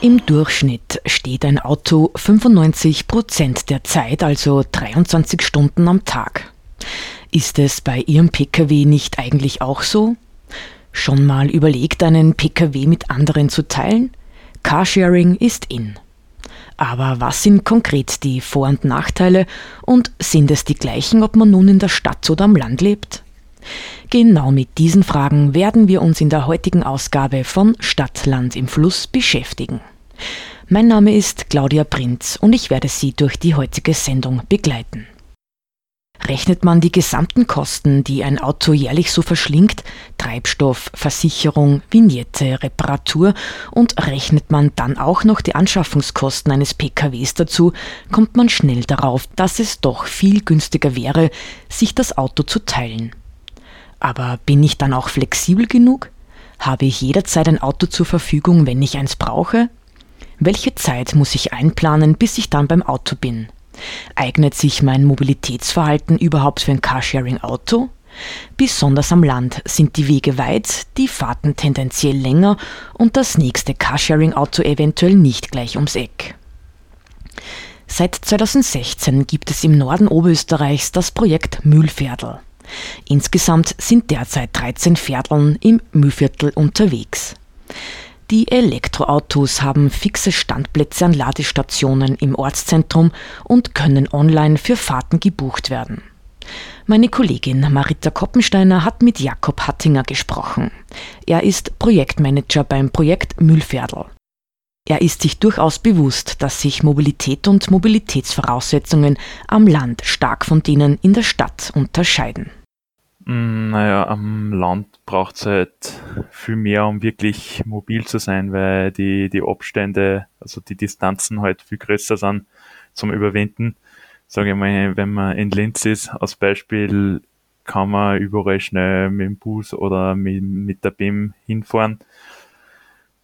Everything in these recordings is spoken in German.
Im Durchschnitt steht ein Auto 95 Prozent der Zeit, also 23 Stunden am Tag. Ist es bei Ihrem Pkw nicht eigentlich auch so? Schon mal überlegt, einen Pkw mit anderen zu teilen? Carsharing ist in. Aber was sind konkret die Vor- und Nachteile und sind es die gleichen, ob man nun in der Stadt oder am Land lebt? Genau mit diesen Fragen werden wir uns in der heutigen Ausgabe von Stadtland im Fluss beschäftigen. Mein Name ist Claudia Prinz und ich werde Sie durch die heutige Sendung begleiten. Rechnet man die gesamten Kosten, die ein Auto jährlich so verschlingt, Treibstoff, Versicherung, Vignette, Reparatur und rechnet man dann auch noch die Anschaffungskosten eines PKWs dazu, kommt man schnell darauf, dass es doch viel günstiger wäre, sich das Auto zu teilen. Aber bin ich dann auch flexibel genug? Habe ich jederzeit ein Auto zur Verfügung, wenn ich eins brauche? Welche Zeit muss ich einplanen, bis ich dann beim Auto bin? Eignet sich mein Mobilitätsverhalten überhaupt für ein Carsharing-Auto? Besonders am Land sind die Wege weit, die Fahrten tendenziell länger und das nächste Carsharing-Auto eventuell nicht gleich ums Eck. Seit 2016 gibt es im Norden Oberösterreichs das Projekt Mühlviertel. Insgesamt sind derzeit 13 Pferdeln im Mühlviertel unterwegs. Die Elektroautos haben fixe Standplätze an Ladestationen im Ortszentrum und können online für Fahrten gebucht werden. Meine Kollegin Marita Koppensteiner hat mit Jakob Hattinger gesprochen. Er ist Projektmanager beim Projekt Mühlviertel. Er ist sich durchaus bewusst, dass sich Mobilität und Mobilitätsvoraussetzungen am Land stark von denen in der Stadt unterscheiden. Mm, naja, am Land braucht es halt viel mehr, um wirklich mobil zu sein, weil die, die Abstände, also die Distanzen halt viel größer sind zum Überwinden. Sage ich mal, wenn man in Linz ist, als Beispiel, kann man überall schnell mit dem Bus oder mit, mit der BIM hinfahren.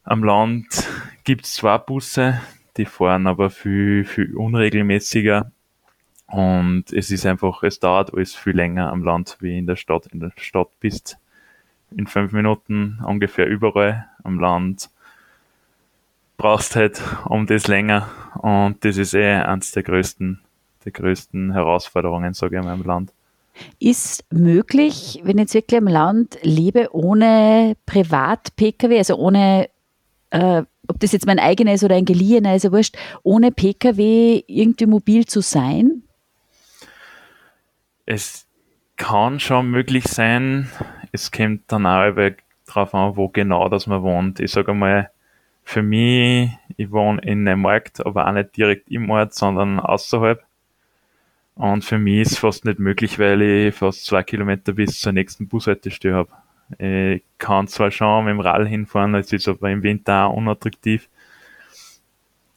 Am Land gibt es zwei Busse, die fahren aber viel, viel unregelmäßiger und es ist einfach, es dauert alles viel länger am Land wie in der Stadt. In der Stadt bist in fünf Minuten ungefähr überall. Am Land brauchst halt um das länger. Und das ist eh eins der größten, der größten Herausforderungen, sage ich mal, im Land. Ist möglich, wenn ich jetzt wirklich am Land lebe, ohne Privat-Pkw, also ohne äh, ob das jetzt mein eigener ist oder ein geliehener, ist ja wurscht, ohne Pkw irgendwie mobil zu sein? Es kann schon möglich sein. Es kommt dann auch darauf an, wo genau das man wohnt. Ich sage mal, für mich, ich wohne in einem Markt, aber auch nicht direkt im Ort, sondern außerhalb. Und für mich ist es fast nicht möglich, weil ich fast zwei Kilometer bis zur nächsten Bushaltestelle habe. Ich kann zwar schon mit dem Rad hinfahren, es ist aber im Winter auch unattraktiv.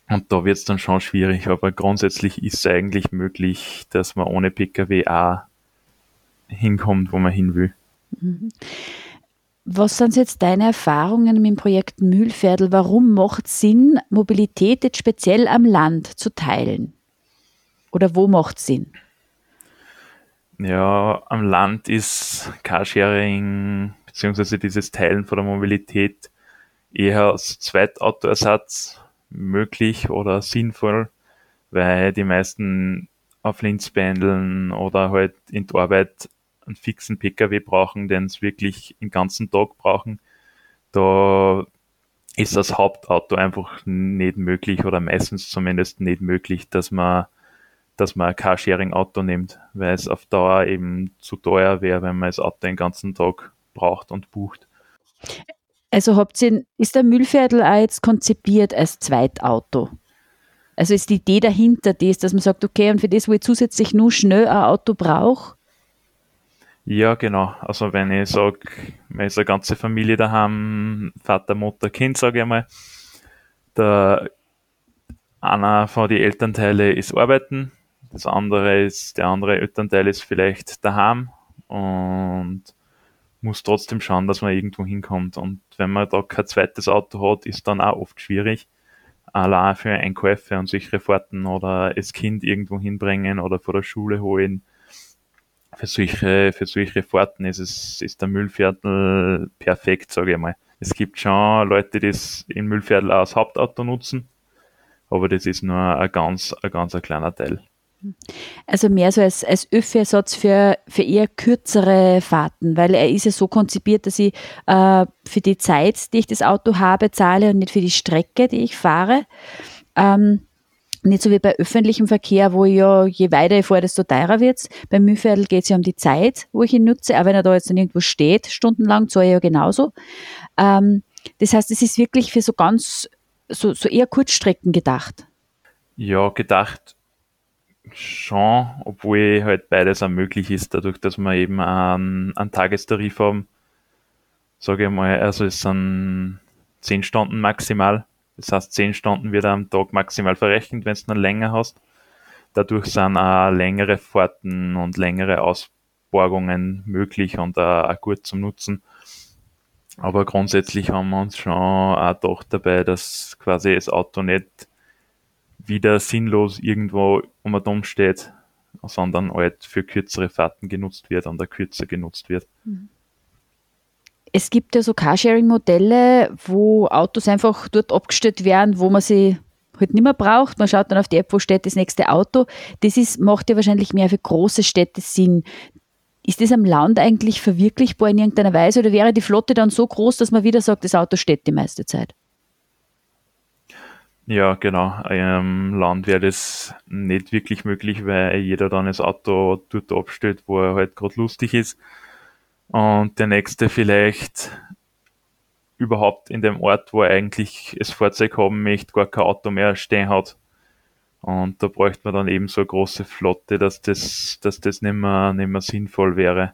Und da wird es dann schon schwierig, aber grundsätzlich ist es eigentlich möglich, dass man ohne Pkw auch hinkommt, wo man hin will. Was sind jetzt deine Erfahrungen mit dem Projekt Mühlviertel? Warum macht es Sinn, Mobilität jetzt speziell am Land zu teilen? Oder wo macht es Sinn? Ja, am Land ist Carsharing bzw. dieses Teilen von der Mobilität eher als Zweitautoersatz möglich oder sinnvoll, weil die meisten auf Linz pendeln oder halt in die Arbeit einen fixen Pkw brauchen, den es wirklich den ganzen Tag brauchen. Da ist das Hauptauto einfach nicht möglich oder meistens zumindest nicht möglich, dass man, dass man ein Carsharing-Auto nimmt, weil es auf Dauer eben zu teuer wäre, wenn man das Auto den ganzen Tag braucht und bucht. Also habt ihr, ist der Müllviertel auch jetzt konzipiert als Zweitauto? Also ist die Idee dahinter das, dass man sagt, okay, und für das, wo ich zusätzlich nur schnell ein Auto brauche? Ja, genau. Also wenn ich sage, man ist eine ganze Familie daheim, Vater, Mutter, Kind, sage ich mal, der einer von den Elternteilen ist arbeiten, das andere ist, der andere Elternteil ist vielleicht daheim und muss trotzdem schauen, dass man irgendwo hinkommt. Und wenn man da kein zweites Auto hat, ist dann auch oft schwierig. Allein für Einkäufe und sichere Fahrten oder das Kind irgendwo hinbringen oder vor der Schule holen. Für solche, für solche Fahrten ist es, ist der Müllviertel perfekt, sage ich mal. Es gibt schon Leute, die das in Müllviertel als Hauptauto nutzen, aber das ist nur ein ganz, ein ganz ein kleiner Teil. Also mehr so als, als Öffi-Ersatz für, für eher kürzere Fahrten, weil er ist ja so konzipiert, dass ich äh, für die Zeit, die ich das Auto habe, zahle und nicht für die Strecke, die ich fahre. Ähm, nicht so wie bei öffentlichem Verkehr, wo ich ja, je weiter ich fahre, desto teurer wird's. Beim Mühlviertel geht es ja um die Zeit, wo ich ihn nutze. Auch wenn er da jetzt dann irgendwo steht, stundenlang, zahle ich ja genauso. Ähm, das heißt, es ist wirklich für so ganz, so, so eher Kurzstrecken gedacht. Ja, gedacht schon, obwohl halt beides auch möglich ist, dadurch, dass wir eben einen, einen Tagestarif haben. Sage ich mal, also es sind 10 Stunden maximal. Das heißt, 10 Stunden wird am Tag maximal verrechnet, wenn du noch länger hast. Dadurch sind auch längere Fahrten und längere Ausborgungen möglich und auch, gut zum Nutzen. Aber grundsätzlich haben wir uns schon auch gedacht dabei, dass quasi das Auto nicht wieder sinnlos irgendwo um ein Dom steht, sondern halt für kürzere Fahrten genutzt wird und der kürzer genutzt wird. Es gibt ja so Carsharing-Modelle, wo Autos einfach dort abgestellt werden, wo man sie halt nicht mehr braucht. Man schaut dann auf die App, wo steht das nächste Auto. Das ist, macht ja wahrscheinlich mehr für große Städte Sinn. Ist das am Land eigentlich verwirklichbar in irgendeiner Weise oder wäre die Flotte dann so groß, dass man wieder sagt, das Auto steht die meiste Zeit? Ja, genau. Im Land wäre das nicht wirklich möglich, weil jeder dann das Auto dort abstellt, wo er halt gerade lustig ist. Und der nächste vielleicht überhaupt in dem Ort, wo er eigentlich das Fahrzeug haben möchte, gar kein Auto mehr stehen hat. Und da bräuchte man dann eben so eine große Flotte, dass das, dass das nicht mehr, nicht mehr sinnvoll wäre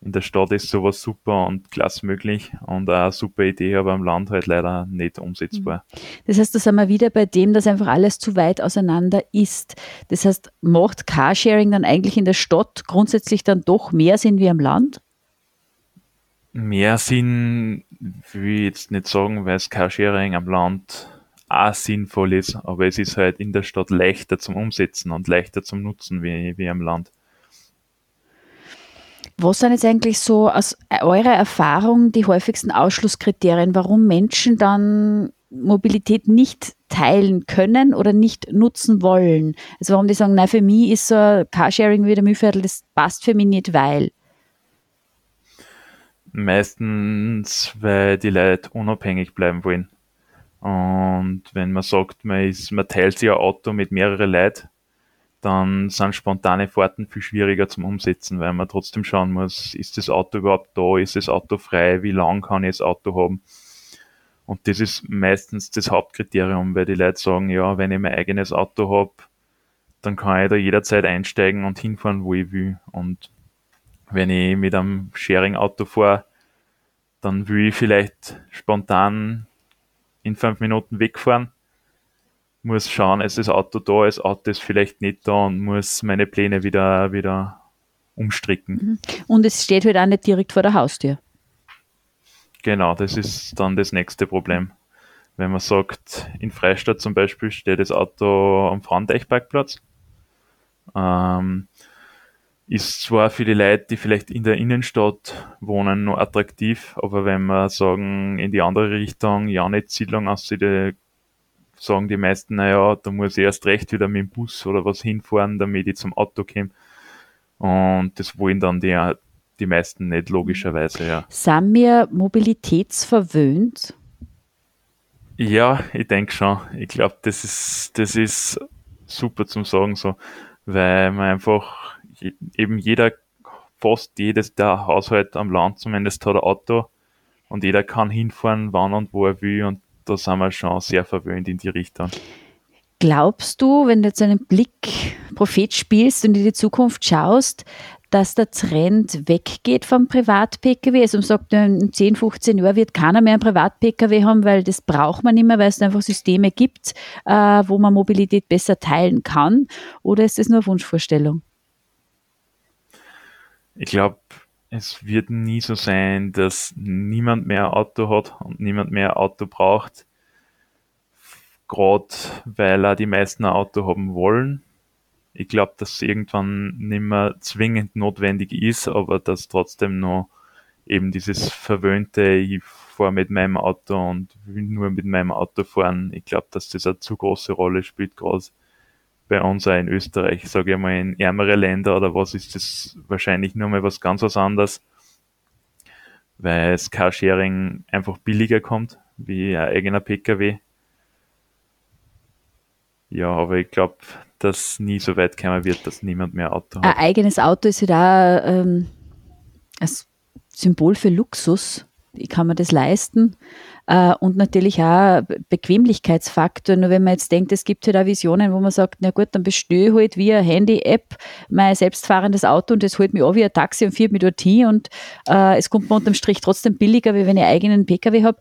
in der Stadt ist sowas super und klasse möglich und eine super Idee, aber am Land halt leider nicht umsetzbar. Mhm. Das heißt, da sind wir wieder bei dem, dass einfach alles zu weit auseinander ist. Das heißt, macht Carsharing dann eigentlich in der Stadt grundsätzlich dann doch mehr Sinn wie am Land? Mehr Sinn will ich jetzt nicht sagen, weil das Carsharing am Land auch sinnvoll ist, aber es ist halt in der Stadt leichter zum Umsetzen und leichter zum Nutzen wie, wie am Land. Was sind jetzt eigentlich so aus eurer Erfahrung die häufigsten Ausschlusskriterien, warum Menschen dann Mobilität nicht teilen können oder nicht nutzen wollen? Also warum die sagen, nein, für mich ist so Carsharing wie der Mühlviertel, das passt für mich nicht, weil? Meistens, weil die Leute unabhängig bleiben wollen. Und wenn man sagt, man, ist, man teilt sich ein Auto mit mehreren Leuten, dann sind spontane Fahrten viel schwieriger zum Umsetzen, weil man trotzdem schauen muss, ist das Auto überhaupt da, ist das Auto frei, wie lang kann ich das Auto haben. Und das ist meistens das Hauptkriterium, weil die Leute sagen, ja, wenn ich mein eigenes Auto habe, dann kann ich da jederzeit einsteigen und hinfahren, wo ich will. Und wenn ich mit einem Sharing-Auto fahre, dann will ich vielleicht spontan in fünf Minuten wegfahren muss schauen, ist das Auto da, das Auto ist vielleicht nicht da und muss meine Pläne wieder, wieder umstricken. Mhm. Und es steht halt auch nicht direkt vor der Haustür. Genau, das ist dann das nächste Problem. Wenn man sagt, in Freistadt zum Beispiel steht das Auto am Frauenteichparkplatz, ähm, ist zwar für die Leute, die vielleicht in der Innenstadt wohnen, noch attraktiv, aber wenn wir sagen, in die andere Richtung, ja nicht Siedlung aus die sagen die meisten, naja, da muss ich erst recht wieder mit dem Bus oder was hinfahren, damit ich zum Auto komme. Und das wollen dann die, die meisten nicht, logischerweise, ja. Sind wir mobilitätsverwöhnt? Ja, ich denke schon. Ich glaube, das ist, das ist super zum Sagen so, weil man einfach eben jeder, fast jedes der Haushalt am Land zumindest hat ein Auto und jeder kann hinfahren, wann und wo er will und da sind wir schon sehr verwöhnt in die Richtung. Glaubst du, wenn du jetzt einen Blick Prophet spielst und in die Zukunft schaust, dass der Trend weggeht vom Privat-Pkw. Also man sagt, in 10, 15 Jahren wird keiner mehr einen Privat-Pkw haben, weil das braucht man nicht mehr, weil es einfach Systeme gibt, äh, wo man Mobilität besser teilen kann. Oder ist das nur eine Wunschvorstellung? Ich glaube, es wird nie so sein, dass niemand mehr Auto hat und niemand mehr Auto braucht. Gerade weil auch die meisten ein Auto haben wollen ich glaube, dass es irgendwann nicht mehr zwingend notwendig ist, aber dass trotzdem noch eben dieses verwöhnte, ich fahre mit meinem Auto und will nur mit meinem Auto fahren. Ich glaube, dass das eine zu große Rolle spielt, gerade bei uns auch in Österreich, sage ich mal, in ärmere Länder oder was ist das wahrscheinlich nur mal was ganz was anderes, weil das Carsharing einfach billiger kommt, wie ein eigener Pkw. Ja, aber ich glaube, dass nie so weit kommen wird, dass niemand mehr Auto hat. Ein eigenes Auto ist ja auch ähm, ein Symbol für Luxus. Ich kann mir das leisten. Äh, und natürlich auch Bequemlichkeitsfaktor. Nur wenn man jetzt denkt, es gibt halt auch Visionen, wo man sagt, na gut, dann bestelle ich halt via Handy-App mein selbstfahrendes Auto und das holt mich auch wie ein Taxi und fährt mich dorthin und äh, es kommt mir unterm Strich trotzdem billiger, wie wenn ich eigenen Pkw habe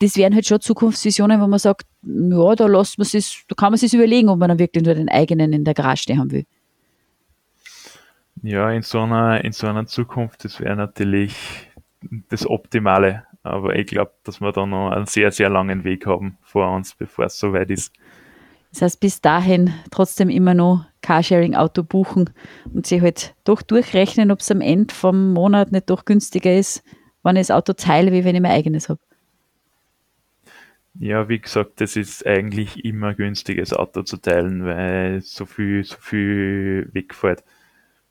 das wären halt schon Zukunftsvisionen, wo man sagt, ja, da lässt man sich, da kann man sich überlegen, ob man dann wirklich nur den eigenen in der Garage stehen haben will. Ja, in so einer, in so einer Zukunft, das wäre natürlich das Optimale. Aber ich glaube, dass wir da noch einen sehr, sehr langen Weg haben vor uns, bevor es soweit ist. Das heißt, bis dahin trotzdem immer noch Carsharing-Auto buchen und sich halt doch durchrechnen, ob es am Ende vom Monat nicht doch günstiger ist, wenn ich das Auto teile, wie wenn ich mein eigenes habe. Ja, wie gesagt, das ist eigentlich immer günstiges Auto zu teilen, weil so viel, so viel wegfällt.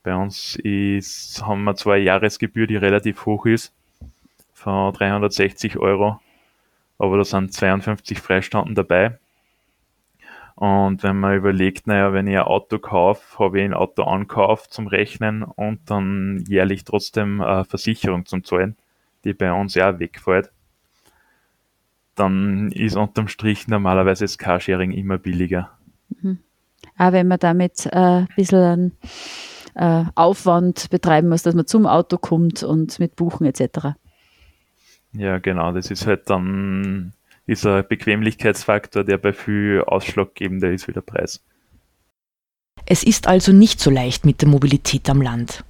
Bei uns ist, haben wir zwar eine Jahresgebühr, die relativ hoch ist, von 360 Euro, aber da sind 52 Freistunden dabei. Und wenn man überlegt, naja, wenn ich ein Auto kaufe, habe ich ein Auto ankauft zum Rechnen und dann jährlich trotzdem eine Versicherung zum Zahlen, die bei uns ja wegfällt dann ist unterm Strich normalerweise das Carsharing immer billiger. Mhm. Auch wenn man damit äh, ein bisschen äh, Aufwand betreiben muss, dass man zum Auto kommt und mit Buchen etc. Ja, genau, das ist halt dann dieser Bequemlichkeitsfaktor, der bei viel ausschlaggebender ist wie der Preis. Es ist also nicht so leicht mit der Mobilität am Land.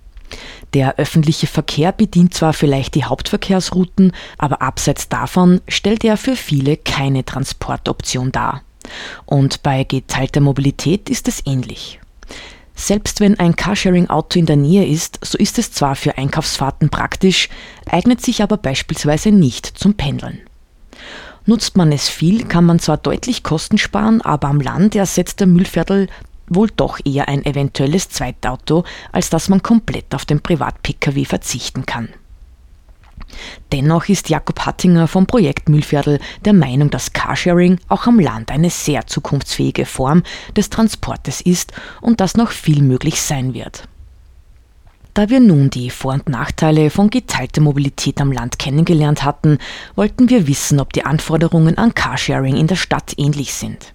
Der öffentliche Verkehr bedient zwar vielleicht die Hauptverkehrsrouten, aber abseits davon stellt er für viele keine Transportoption dar. Und bei geteilter Mobilität ist es ähnlich. Selbst wenn ein Carsharing-Auto in der Nähe ist, so ist es zwar für Einkaufsfahrten praktisch, eignet sich aber beispielsweise nicht zum Pendeln. Nutzt man es viel, kann man zwar deutlich Kosten sparen, aber am Land ersetzt der Müllviertel wohl doch eher ein eventuelles Zweitauto, als dass man komplett auf den Privat-Pkw verzichten kann. Dennoch ist Jakob Hattinger vom Projekt Mühlviertel der Meinung, dass Carsharing auch am Land eine sehr zukunftsfähige Form des Transportes ist und dass noch viel möglich sein wird. Da wir nun die Vor- und Nachteile von geteilter Mobilität am Land kennengelernt hatten, wollten wir wissen, ob die Anforderungen an Carsharing in der Stadt ähnlich sind.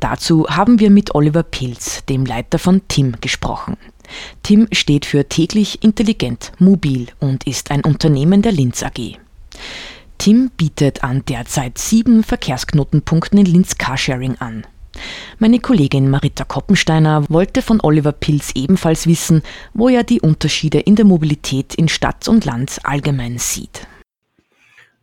Dazu haben wir mit Oliver Pilz, dem Leiter von TIM, gesprochen. TIM steht für täglich intelligent mobil und ist ein Unternehmen der Linz AG. TIM bietet an derzeit sieben Verkehrsknotenpunkten in Linz Carsharing an. Meine Kollegin Marita Koppensteiner wollte von Oliver Pilz ebenfalls wissen, wo er die Unterschiede in der Mobilität in Stadt und Land allgemein sieht.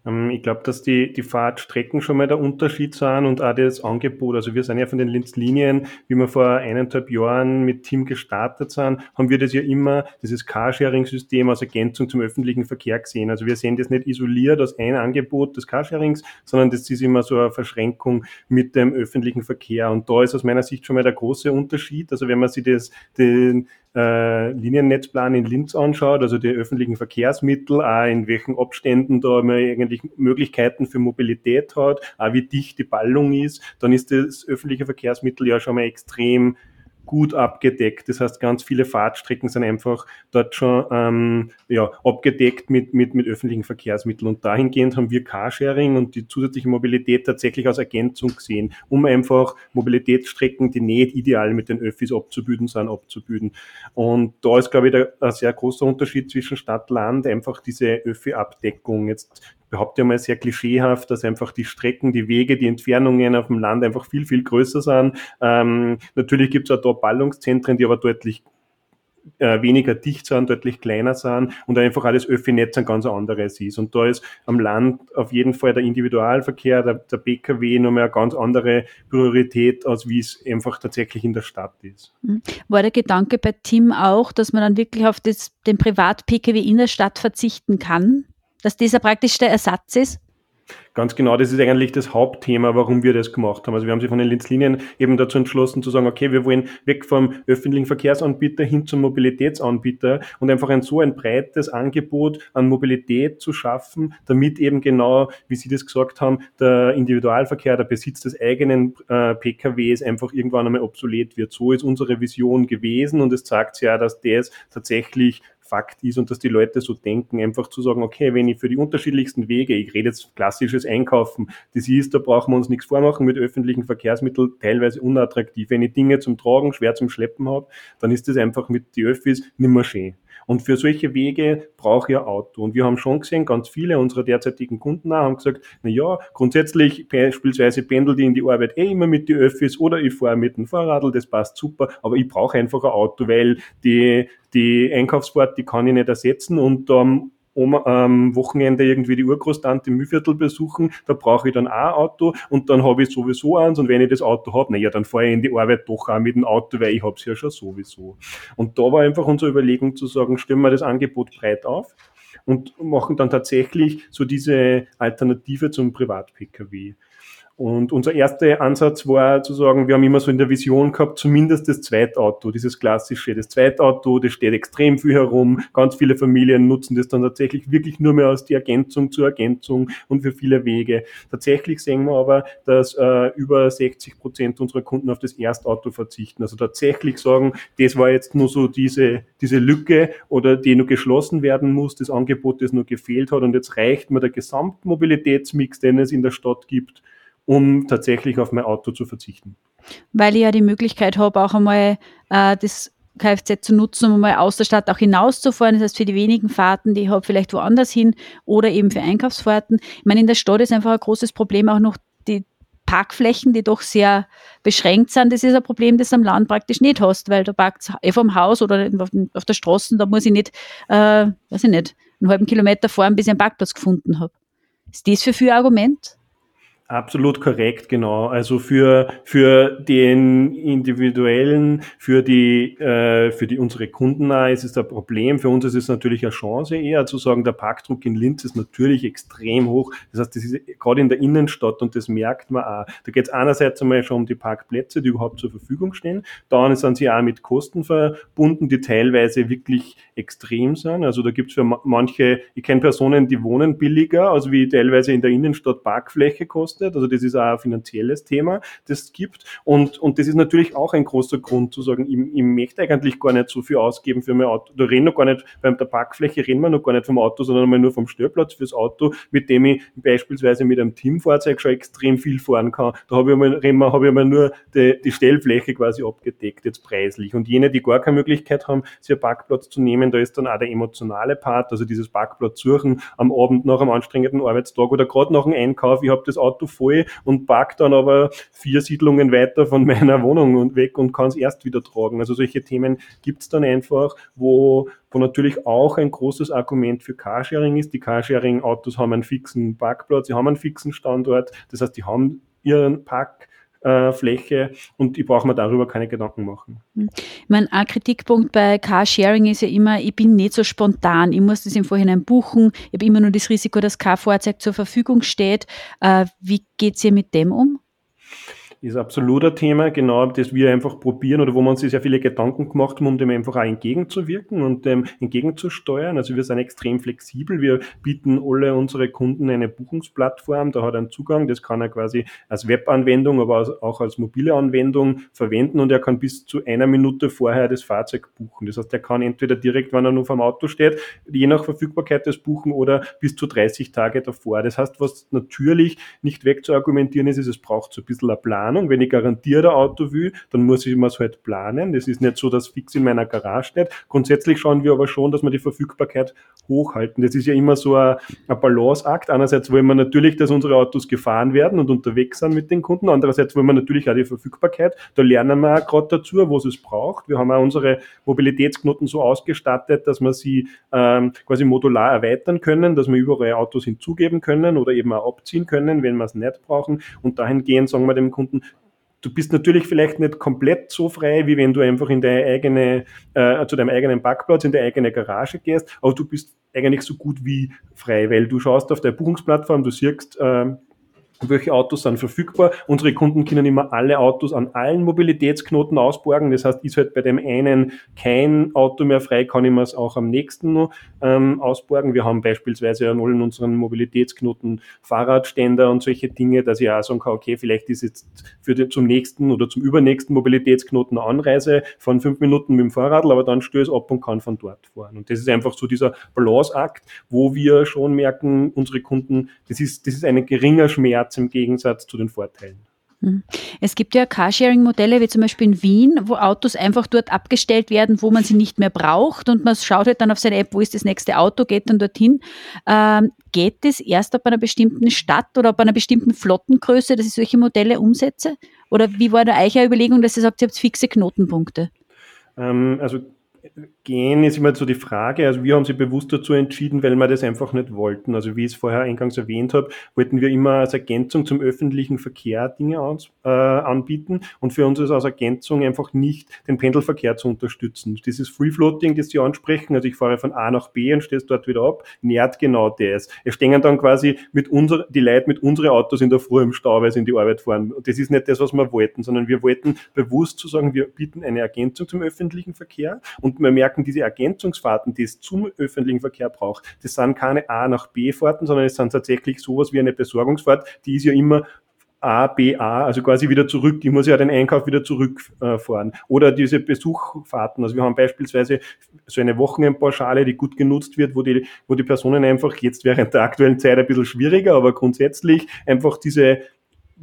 Ähm, ich glaube, dass die, die Fahrtstrecken schon mal der Unterschied sind und auch das Angebot. Also wir sind ja von den Linz-Linien, wie wir vor eineinhalb Jahren mit Team gestartet sind, haben wir das ja immer, dieses Carsharing-System als Ergänzung zum öffentlichen Verkehr gesehen. Also wir sehen das nicht isoliert als ein Angebot des Carsharings, sondern das ist immer so eine Verschränkung mit dem öffentlichen Verkehr. Und da ist aus meiner Sicht schon mal der große Unterschied. Also wenn man sich das, den, äh, Liniennetzplan in Linz anschaut, also die öffentlichen Verkehrsmittel, auch in welchen Abständen da man eigentlich Möglichkeiten für Mobilität hat, auch wie dicht die Ballung ist, dann ist das öffentliche Verkehrsmittel ja schon mal extrem gut abgedeckt. Das heißt, ganz viele Fahrtstrecken sind einfach dort schon ähm, ja, abgedeckt mit, mit, mit öffentlichen Verkehrsmitteln. Und dahingehend haben wir Carsharing und die zusätzliche Mobilität tatsächlich als Ergänzung gesehen, um einfach Mobilitätsstrecken, die nicht ideal mit den Öffis abzubilden sind, abzubilden. Und da ist, glaube ich, der, ein sehr großer Unterschied zwischen Stadt, Land, einfach diese Öffi-Abdeckung. Jetzt behaupte ich mal sehr klischeehaft, dass einfach die Strecken, die Wege, die Entfernungen auf dem Land einfach viel, viel größer sind. Ähm, natürlich gibt es auch da Ballungszentren, die aber deutlich äh, weniger dicht sind, deutlich kleiner sind und einfach alles Öffi-Netz ein ganz anderes ist. Und da ist am Land auf jeden Fall der Individualverkehr, der, der PKW nochmal eine ganz andere Priorität, als wie es einfach tatsächlich in der Stadt ist. Mhm. War der Gedanke bei Tim auch, dass man dann wirklich auf das, den Privat-PKW in der Stadt verzichten kann? Dass dieser praktisch der Ersatz ist? Ganz genau, das ist eigentlich das Hauptthema, warum wir das gemacht haben. Also wir haben sich von den Linzlinien eben dazu entschlossen zu sagen, okay, wir wollen weg vom öffentlichen Verkehrsanbieter hin zum Mobilitätsanbieter und einfach ein so ein breites Angebot an Mobilität zu schaffen, damit eben genau, wie Sie das gesagt haben, der Individualverkehr, der Besitz des eigenen äh, PKWs einfach irgendwann einmal obsolet wird. So ist unsere Vision gewesen und es zeigt ja, dass das tatsächlich Fakt ist und dass die Leute so denken, einfach zu sagen, okay, wenn ich für die unterschiedlichsten Wege, ich rede jetzt klassisches Einkaufen, das ist, da brauchen wir uns nichts vormachen mit öffentlichen Verkehrsmitteln, teilweise unattraktiv. Wenn ich Dinge zum Tragen, schwer zum Schleppen habe, dann ist das einfach mit die Öffis nimmer schön. Und für solche Wege brauche ich ein Auto. Und wir haben schon gesehen, ganz viele unserer derzeitigen Kunden haben gesagt, na ja, grundsätzlich beispielsweise pendel die in die Arbeit eh immer mit die Öffis oder ich fahre mit dem Fahrradl, das passt super, aber ich brauche einfach ein Auto, weil die, die Einkaufsfahrt, die kann ich nicht ersetzen und ähm, Oma, am Wochenende irgendwie die Urgroßtante im Mühlviertel besuchen, da brauche ich dann auch ein Auto und dann habe ich sowieso eins und wenn ich das Auto habe, naja, dann fahre ich in die Arbeit doch auch mit dem Auto, weil ich habe es ja schon sowieso. Und da war einfach unsere Überlegung zu sagen, stellen wir das Angebot breit auf und machen dann tatsächlich so diese Alternative zum Privat-Pkw. Und unser erster Ansatz war zu sagen, wir haben immer so in der Vision gehabt, zumindest das Zweitauto, dieses klassische, das Zweitauto, das steht extrem viel herum. Ganz viele Familien nutzen das dann tatsächlich wirklich nur mehr als die Ergänzung zur Ergänzung und für viele Wege. Tatsächlich sehen wir aber, dass äh, über 60 Prozent unserer Kunden auf das Erstauto verzichten. Also tatsächlich sagen, das war jetzt nur so diese, diese Lücke oder die nur geschlossen werden muss, das Angebot, das nur gefehlt hat und jetzt reicht mir der Gesamtmobilitätsmix, den es in der Stadt gibt, um tatsächlich auf mein Auto zu verzichten. Weil ich ja die Möglichkeit habe, auch einmal äh, das Kfz zu nutzen, um mal aus der Stadt auch hinauszufahren. Das heißt, für die wenigen Fahrten, die ich habe, vielleicht woanders hin oder eben für Einkaufsfahrten. Ich meine, in der Stadt ist einfach ein großes Problem auch noch die Parkflächen, die doch sehr beschränkt sind. Das ist ein Problem, das du am Land praktisch nicht hast, weil du parkst eh vom Haus oder auf der Straße, da muss ich nicht, äh, weiß ich nicht, einen halben Kilometer fahren, bis ich einen Parkplatz gefunden habe. Ist das für viel Argument? Absolut korrekt, genau. Also für, für den individuellen, für die, äh, für die unsere Kunden ist es ein Problem. Für uns ist es natürlich eine Chance eher zu sagen, der Parkdruck in Linz ist natürlich extrem hoch. Das heißt, das ist gerade in der Innenstadt und das merkt man auch. Da geht es einerseits einmal schon um die Parkplätze, die überhaupt zur Verfügung stehen. Dann sind sie auch mit Kosten verbunden, die teilweise wirklich extrem sind. Also da gibt es für manche, ich kenne Personen, die wohnen billiger, also wie teilweise in der Innenstadt Parkfläche kostet kostet. Also das ist auch ein finanzielles Thema, das es gibt. Und, und das ist natürlich auch ein großer Grund zu sagen, ich, ich möchte eigentlich gar nicht so viel ausgeben für mein Auto. Da reden wir gar nicht, bei der Parkfläche reden wir noch gar nicht vom Auto, sondern einmal nur vom Stellplatz fürs Auto, mit dem ich beispielsweise mit einem Teamfahrzeug schon extrem viel fahren kann. Da habe ich einmal, reden wir, habe ich einmal nur die, die Stellfläche quasi abgedeckt, jetzt preislich. Und jene, die gar keine Möglichkeit haben, sich einen Parkplatz zu nehmen, da ist dann auch der emotionale Part, also dieses Parkplatz suchen am Abend nach einem anstrengenden Arbeitstag oder gerade nach einem Einkauf, ich habe das Auto voll und park dann aber vier Siedlungen weiter von meiner Wohnung und weg und kann es erst wieder tragen. Also solche Themen gibt es dann einfach, wo, wo natürlich auch ein großes Argument für Carsharing ist. Die Carsharing-Autos haben einen fixen Parkplatz, sie haben einen fixen Standort, das heißt, die haben ihren Park äh, Fläche und ich brauche mir darüber keine Gedanken machen. Hm. Ich meine, ein Kritikpunkt bei Carsharing ist ja immer, ich bin nicht so spontan, ich muss das im Vorhinein buchen, ich habe immer nur das Risiko, dass kein Fahrzeug zur Verfügung steht. Äh, wie geht ihr mit dem um? Ist absolut ein Thema, genau, das wir einfach probieren oder wo wir uns sehr viele Gedanken gemacht haben, um dem einfach auch entgegenzuwirken und dem entgegenzusteuern. Also wir sind extrem flexibel. Wir bieten alle unsere Kunden eine Buchungsplattform. Da hat er einen Zugang. Das kann er quasi als Webanwendung, aber auch als mobile Anwendung verwenden und er kann bis zu einer Minute vorher das Fahrzeug buchen. Das heißt, er kann entweder direkt, wenn er nur vom Auto steht, je nach Verfügbarkeit das buchen oder bis zu 30 Tage davor. Das heißt, was natürlich nicht wegzuargumentieren ist, ist, es braucht so ein bisschen eine Plan Planung. Wenn ich garantiert ein Auto will, dann muss ich mir es halt planen. Das ist nicht so, dass fix in meiner Garage steht. Grundsätzlich schauen wir aber schon, dass wir die Verfügbarkeit hochhalten. Das ist ja immer so ein, ein Balanceakt. Einerseits wollen wir natürlich, dass unsere Autos gefahren werden und unterwegs sind mit den Kunden. Andererseits wollen wir natürlich auch die Verfügbarkeit. Da lernen wir auch gerade dazu, wo es es braucht. Wir haben auch unsere Mobilitätsknoten so ausgestattet, dass wir sie ähm, quasi modular erweitern können, dass wir überall Autos hinzugeben können oder eben auch abziehen können, wenn wir es nicht brauchen. Und dahingehend sagen wir dem Kunden, du bist natürlich vielleicht nicht komplett so frei, wie wenn du einfach in deine eigene, äh, zu deinem eigenen Parkplatz, in deine eigene Garage gehst, aber du bist eigentlich so gut wie frei, weil du schaust auf der Buchungsplattform, du siehst, äh, welche Autos sind verfügbar. Unsere Kunden können immer alle Autos an allen Mobilitätsknoten ausborgen. Das heißt, ist halt bei dem einen kein Auto mehr frei, kann ich mir es auch am nächsten noch ähm, ausborgen. Wir haben beispielsweise an allen unseren Mobilitätsknoten Fahrradständer und solche Dinge, dass ich auch sagen kann, okay, vielleicht ist jetzt für den, zum nächsten oder zum übernächsten Mobilitätsknoten Anreise von fünf Minuten mit dem Fahrrad, aber dann stößt ab und kann von dort fahren. Und das ist einfach so dieser Balanceakt, wo wir schon merken, unsere Kunden, das ist, das ist ein geringer Schmerz, Schmerz im Gegensatz zu den Vorteilen. Hm. Es gibt ja Carsharing-Modelle, wie zum Beispiel in Wien, wo Autos einfach dort abgestellt werden, wo man sie nicht mehr braucht und man schaut halt dann auf seine App, wo ist das nächste Auto, geht dann dorthin. Ähm, geht das erst ab einer bestimmten Stadt oder ab einer bestimmten Flottengröße, dass ich solche Modelle umsetze? Oder wie war da euch Überlegung, dass ihr sagt, ihr habt fixe Knotenpunkte? Ähm, also gehen, ist immer so die Frage. Also wir haben sie bewusst dazu entschieden, weil wir das einfach nicht wollten. Also wie ich es vorher eingangs erwähnt habe, wollten wir immer als Ergänzung zum öffentlichen Verkehr Dinge aus, äh, anbieten. Und für uns ist als Ergänzung einfach nicht den Pendelverkehr zu unterstützen. Dieses Free Floating, das Sie ansprechen, also ich fahre von A nach B und stehe dort wieder ab, nährt genau das. Es stehen dann quasi mit unser, die Leute mit unseren Autos in der Früh im Stau, weil sie in die Arbeit fahren. Und das ist nicht das, was wir wollten, sondern wir wollten bewusst zu sagen, wir bieten eine Ergänzung zum öffentlichen Verkehr und wir merken, diese Ergänzungsfahrten, die es zum öffentlichen Verkehr braucht, das sind keine A nach B Fahrten, sondern es sind tatsächlich sowas wie eine Besorgungsfahrt, die ist ja immer A, B, A, also quasi wieder zurück. Die muss ja den Einkauf wieder zurückfahren. Oder diese Besuchfahrten. Also wir haben beispielsweise so eine Wochenendpauschale, die gut genutzt wird, wo die, wo die Personen einfach jetzt während der aktuellen Zeit ein bisschen schwieriger, aber grundsätzlich einfach diese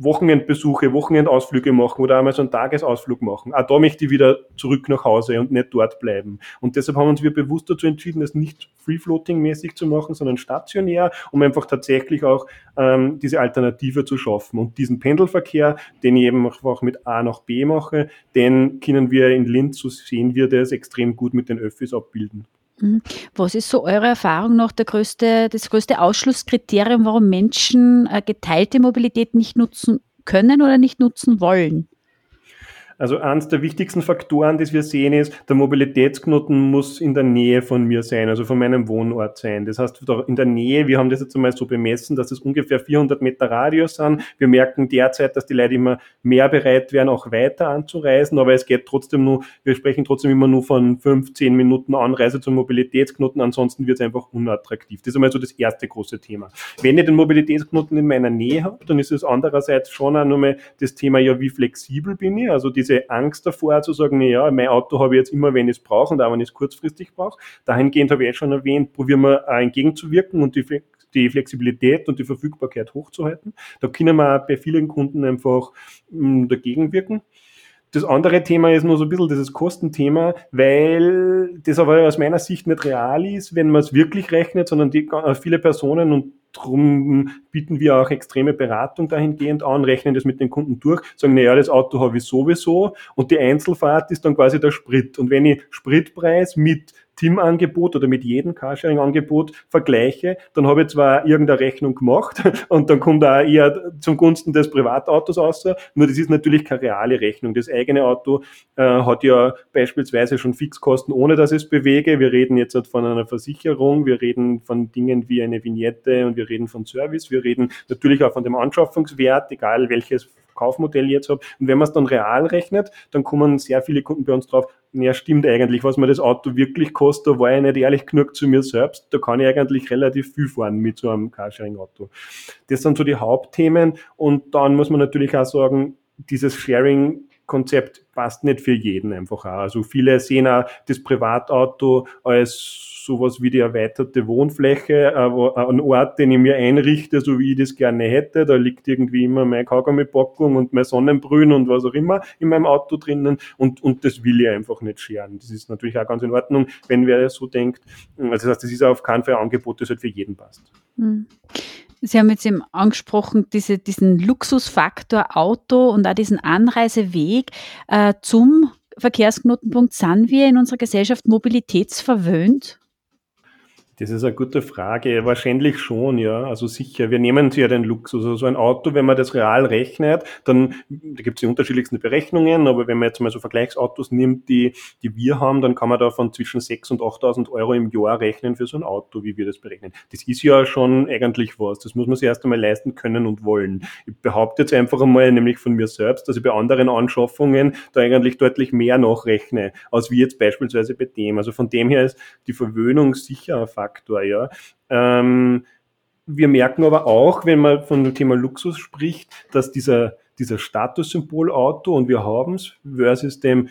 Wochenendbesuche, Wochenendausflüge machen oder einmal so einen Tagesausflug machen. Auch da möchte ich wieder zurück nach Hause und nicht dort bleiben. Und deshalb haben uns wir bewusst dazu entschieden, das nicht free-floating-mäßig zu machen, sondern stationär, um einfach tatsächlich auch ähm, diese Alternative zu schaffen. Und diesen Pendelverkehr, den ich eben einfach mit A nach B mache, den können wir in Linz, so sehen wir das, extrem gut mit den Öffis abbilden. Mhm. Was ist so eure Erfahrung noch der größte, das größte Ausschlusskriterium, warum Menschen äh, geteilte Mobilität nicht nutzen können oder nicht nutzen wollen? Also eines der wichtigsten Faktoren, das wir sehen, ist, der Mobilitätsknoten muss in der Nähe von mir sein, also von meinem Wohnort sein. Das heißt, in der Nähe, wir haben das jetzt einmal so bemessen, dass es ungefähr 400 Meter Radius sind. Wir merken derzeit, dass die Leute immer mehr bereit wären, auch weiter anzureisen, aber es geht trotzdem nur, wir sprechen trotzdem immer nur von 15 Minuten Anreise zum Mobilitätsknoten, ansonsten wird es einfach unattraktiv. Das ist einmal so das erste große Thema. Wenn ich den Mobilitätsknoten in meiner Nähe habe, dann ist es andererseits schon auch nochmal das Thema, ja, wie flexibel bin ich? Also diese diese Angst davor zu sagen, ja, mein Auto habe ich jetzt immer, wenn ich es brauche und auch wenn ich es kurzfristig brauche. Dahingehend habe ich eh schon erwähnt, probieren wir auch entgegenzuwirken und die die Flexibilität und die Verfügbarkeit hochzuhalten. Da können wir bei vielen Kunden einfach mh, dagegen wirken. Das andere Thema ist nur so ein bisschen dieses Kostenthema, weil das aber aus meiner Sicht nicht real ist, wenn man es wirklich rechnet, sondern die, viele Personen und Darum bieten wir auch extreme Beratung dahingehend an, rechnen das mit den Kunden durch, sagen, naja, das Auto habe ich sowieso und die Einzelfahrt ist dann quasi der Sprit. Und wenn ich Spritpreis mit Teamangebot oder mit jedem Carsharing-Angebot vergleiche, dann habe ich zwar irgendeine Rechnung gemacht und dann kommt da eher zum Gunsten des Privatautos aus, nur das ist natürlich keine reale Rechnung. Das eigene Auto äh, hat ja beispielsweise schon Fixkosten, ohne dass es bewege. Wir reden jetzt halt von einer Versicherung, wir reden von Dingen wie eine Vignette und wir reden von Service, wir reden natürlich auch von dem Anschaffungswert, egal welches Kaufmodell jetzt habe. Und wenn man es dann real rechnet, dann kommen sehr viele Kunden bei uns drauf, ja, stimmt eigentlich, was mir das Auto wirklich kostet, da war ich nicht ehrlich genug zu mir selbst. Da kann ich eigentlich relativ viel fahren mit so einem Carsharing-Auto. Das sind so die Hauptthemen. Und dann muss man natürlich auch sagen, dieses Sharing Konzept passt nicht für jeden einfach auch. Also viele sehen auch das Privatauto als sowas wie die erweiterte Wohnfläche, aber ein Ort, den ich mir einrichte, so wie ich das gerne hätte. Da liegt irgendwie immer meine Kaugummipackung und mein Sonnenbrühen und was auch immer in meinem Auto drinnen und, und das will ich einfach nicht scheren. Das ist natürlich auch ganz in Ordnung, wenn wer so denkt. Also das heißt, das ist auf keinen Fall ein Angebot, das halt für jeden passt. Hm. Sie haben jetzt eben angesprochen, diese, diesen Luxusfaktor Auto und auch diesen Anreiseweg äh, zum Verkehrsknotenpunkt. Sind wir in unserer Gesellschaft mobilitätsverwöhnt? Das ist eine gute Frage. Wahrscheinlich schon, ja. Also sicher. Wir nehmen ja den Luxus. Also so ein Auto, wenn man das real rechnet, dann, da gibt es die unterschiedlichsten Berechnungen, aber wenn man jetzt mal so Vergleichsautos nimmt, die, die wir haben, dann kann man da von zwischen 6.000 und 8.000 Euro im Jahr rechnen für so ein Auto, wie wir das berechnen. Das ist ja schon eigentlich was. Das muss man sich erst einmal leisten können und wollen. Ich behaupte jetzt einfach einmal, nämlich von mir selbst, dass ich bei anderen Anschaffungen da eigentlich deutlich mehr nachrechne, als wie jetzt beispielsweise bei dem. Also von dem her ist die Verwöhnung sicher ein Faktor. Faktor, ja. Ähm, wir merken aber auch, wenn man von dem Thema Luxus spricht, dass dieser, dieser Statussymbol Auto und wir haben es versus dem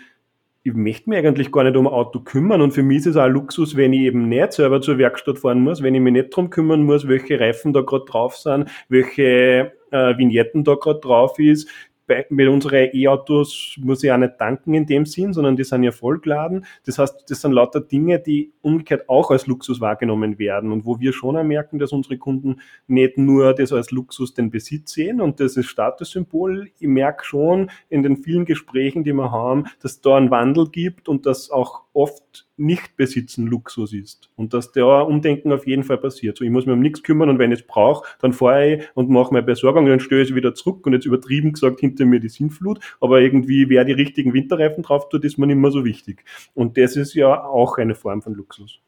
ich möchte mich eigentlich gar nicht um ein Auto kümmern und für mich ist es auch Luxus, wenn ich eben nicht selber zur Werkstatt fahren muss, wenn ich mich nicht darum kümmern muss, welche Reifen da gerade drauf sind, welche äh, Vignetten da gerade drauf ist, bei, mit unseren E-Autos muss ich auch nicht tanken in dem Sinn, sondern die sind ja vollgeladen. Das heißt, das sind lauter Dinge, die umgekehrt auch als Luxus wahrgenommen werden und wo wir schon merken, dass unsere Kunden nicht nur das als Luxus den Besitz sehen und das ist Statussymbol. Ich merke schon in den vielen Gesprächen, die wir haben, dass da einen Wandel gibt und dass auch oft nicht besitzen Luxus ist und dass der Umdenken auf jeden Fall passiert. So, ich muss mich um nichts kümmern und wenn ich es brauche, dann fahre ich und mache meine Besorgung und dann störe ich wieder zurück und jetzt übertrieben gesagt hinter mir die Sinnflut, aber irgendwie wer die richtigen Winterreifen drauf tut, ist mir nicht mehr so wichtig. Und das ist ja auch eine Form von Luxus.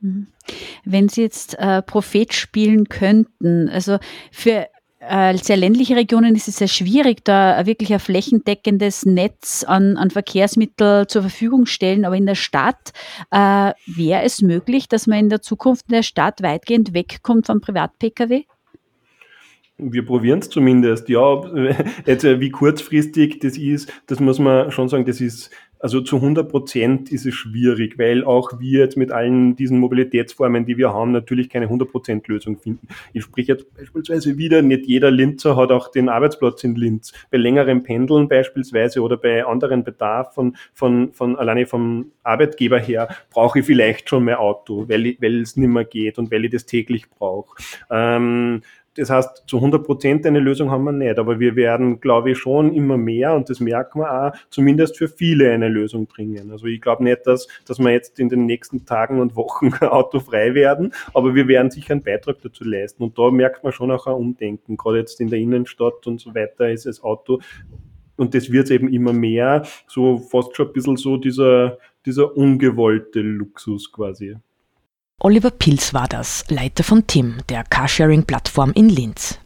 Mhm. Wenn Sie jetzt äh, Prophet spielen könnten, also für äh, sehr ländliche Regionen ist es sehr schwierig, da wirklich ein flächendeckendes Netz an, an Verkehrsmitteln zur Verfügung stellen. Aber in der Stadt äh, wäre es möglich, dass man in der Zukunft in der Stadt weitgehend wegkommt vom Privat-Pkw? Wir probieren es zumindest, ja. Jetzt, äh, wie kurzfristig das ist, das muss man schon sagen, das ist also zu 100 Prozent ist es schwierig, weil auch wir jetzt mit allen diesen Mobilitätsformen, die wir haben, natürlich keine 100 Prozent Lösung finden. Ich spreche jetzt beispielsweise wieder, nicht jeder Linzer hat auch den Arbeitsplatz in Linz. Bei längerem Pendeln beispielsweise oder bei anderen Bedarf von, von, von alleine vom Arbeitgeber her brauche ich vielleicht schon mehr Auto, weil, weil es nicht mehr geht und weil ich das täglich brauche. Ähm, das heißt, zu 100 Prozent eine Lösung haben wir nicht, aber wir werden, glaube ich, schon immer mehr und das merken wir auch, zumindest für viele eine Lösung bringen. Also ich glaube nicht, dass, dass wir jetzt in den nächsten Tagen und Wochen autofrei werden, aber wir werden sicher einen Beitrag dazu leisten und da merkt man schon auch ein Umdenken. Gerade jetzt in der Innenstadt und so weiter ist das Auto und das wird eben immer mehr, so fast schon ein bisschen so dieser, dieser ungewollte Luxus quasi. Oliver Pilz war das, Leiter von Tim, der Carsharing-Plattform in Linz.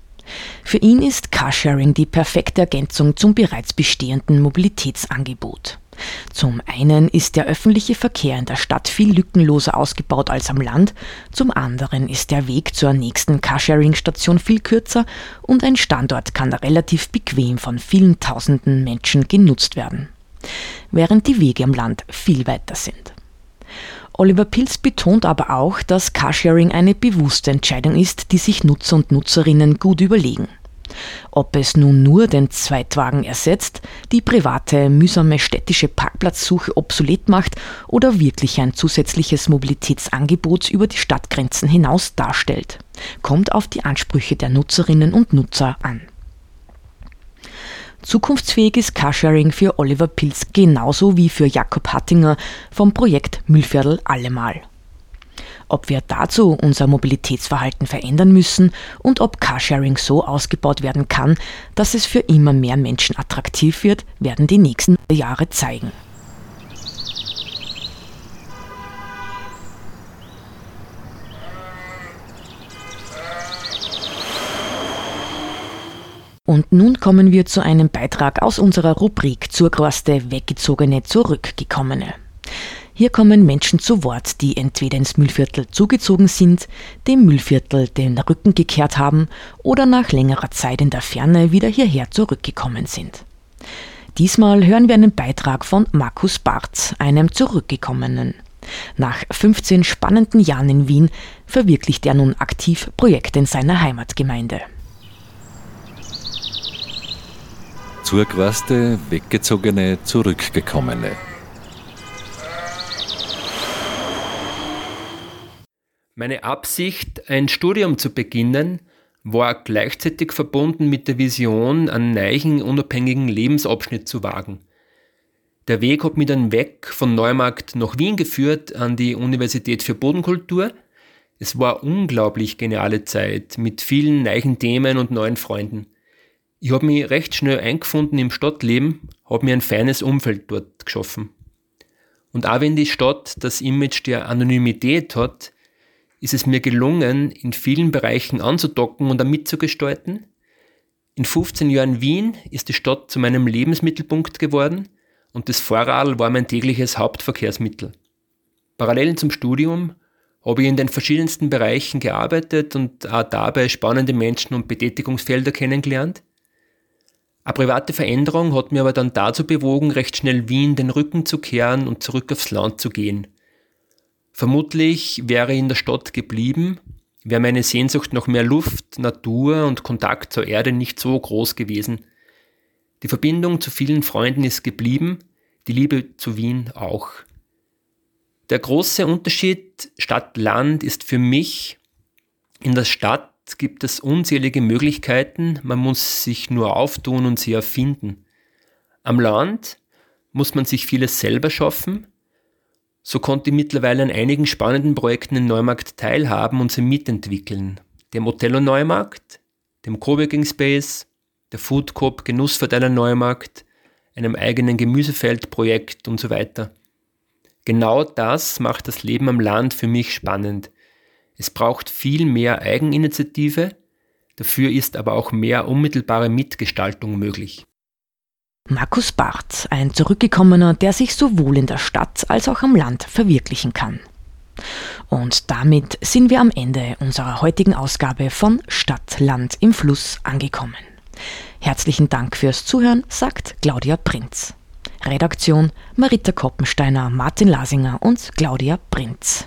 Für ihn ist Carsharing die perfekte Ergänzung zum bereits bestehenden Mobilitätsangebot. Zum einen ist der öffentliche Verkehr in der Stadt viel lückenloser ausgebaut als am Land, zum anderen ist der Weg zur nächsten Carsharing-Station viel kürzer und ein Standort kann relativ bequem von vielen tausenden Menschen genutzt werden, während die Wege am Land viel weiter sind. Oliver Pilz betont aber auch, dass Carsharing eine bewusste Entscheidung ist, die sich Nutzer und Nutzerinnen gut überlegen. Ob es nun nur den Zweitwagen ersetzt, die private, mühsame städtische Parkplatzsuche obsolet macht oder wirklich ein zusätzliches Mobilitätsangebot über die Stadtgrenzen hinaus darstellt, kommt auf die Ansprüche der Nutzerinnen und Nutzer an. Zukunftsfähig ist Carsharing für Oliver Pilz genauso wie für Jakob Hattinger vom Projekt Müllviertel allemal. Ob wir dazu unser Mobilitätsverhalten verändern müssen und ob Carsharing so ausgebaut werden kann, dass es für immer mehr Menschen attraktiv wird, werden die nächsten Jahre zeigen. Und nun kommen wir zu einem Beitrag aus unserer Rubrik Zurgroste Weggezogene Zurückgekommene. Hier kommen Menschen zu Wort, die entweder ins Müllviertel zugezogen sind, dem Müllviertel den Rücken gekehrt haben oder nach längerer Zeit in der Ferne wieder hierher zurückgekommen sind. Diesmal hören wir einen Beitrag von Markus Barth, einem Zurückgekommenen. Nach 15 spannenden Jahren in Wien verwirklicht er nun aktiv Projekte in seiner Heimatgemeinde. Zurückwaste, Weggezogene, Zurückgekommene. Meine Absicht, ein Studium zu beginnen, war gleichzeitig verbunden mit der Vision, einen neuen, unabhängigen Lebensabschnitt zu wagen. Der Weg hat mich dann weg von Neumarkt nach Wien geführt, an die Universität für Bodenkultur. Es war unglaublich geniale Zeit mit vielen neuen Themen und neuen Freunden. Ich habe mich recht schnell eingefunden im Stadtleben, habe mir ein feines Umfeld dort geschaffen. Und auch wenn die Stadt das Image der Anonymität hat, ist es mir gelungen, in vielen Bereichen anzudocken und mitzugestalten. In 15 Jahren Wien ist die Stadt zu meinem Lebensmittelpunkt geworden und das Fahrrad war mein tägliches Hauptverkehrsmittel. Parallel zum Studium habe ich in den verschiedensten Bereichen gearbeitet und auch dabei spannende Menschen und Betätigungsfelder kennengelernt. Eine private Veränderung hat mir aber dann dazu bewogen, recht schnell Wien den Rücken zu kehren und zurück aufs Land zu gehen. Vermutlich wäre ich in der Stadt geblieben, wäre meine Sehnsucht nach mehr Luft, Natur und Kontakt zur Erde nicht so groß gewesen. Die Verbindung zu vielen Freunden ist geblieben, die Liebe zu Wien auch. Der große Unterschied Stadt-Land ist für mich, in der Stadt gibt es unzählige Möglichkeiten, man muss sich nur auftun und sie erfinden. Am Land muss man sich vieles selber schaffen, so konnte ich mittlerweile an einigen spannenden Projekten in Neumarkt teilhaben und sie mitentwickeln. Dem Otello Neumarkt, dem Coworking Space, der Food Coop Genussverteiler Neumarkt, einem eigenen Gemüsefeldprojekt und so weiter. Genau das macht das Leben am Land für mich spannend. Es braucht viel mehr Eigeninitiative, dafür ist aber auch mehr unmittelbare Mitgestaltung möglich. Markus Barth, ein Zurückgekommener, der sich sowohl in der Stadt als auch am Land verwirklichen kann. Und damit sind wir am Ende unserer heutigen Ausgabe von Stadt, Land im Fluss angekommen. Herzlichen Dank fürs Zuhören, sagt Claudia Prinz. Redaktion Marita Koppensteiner, Martin Lasinger und Claudia Prinz.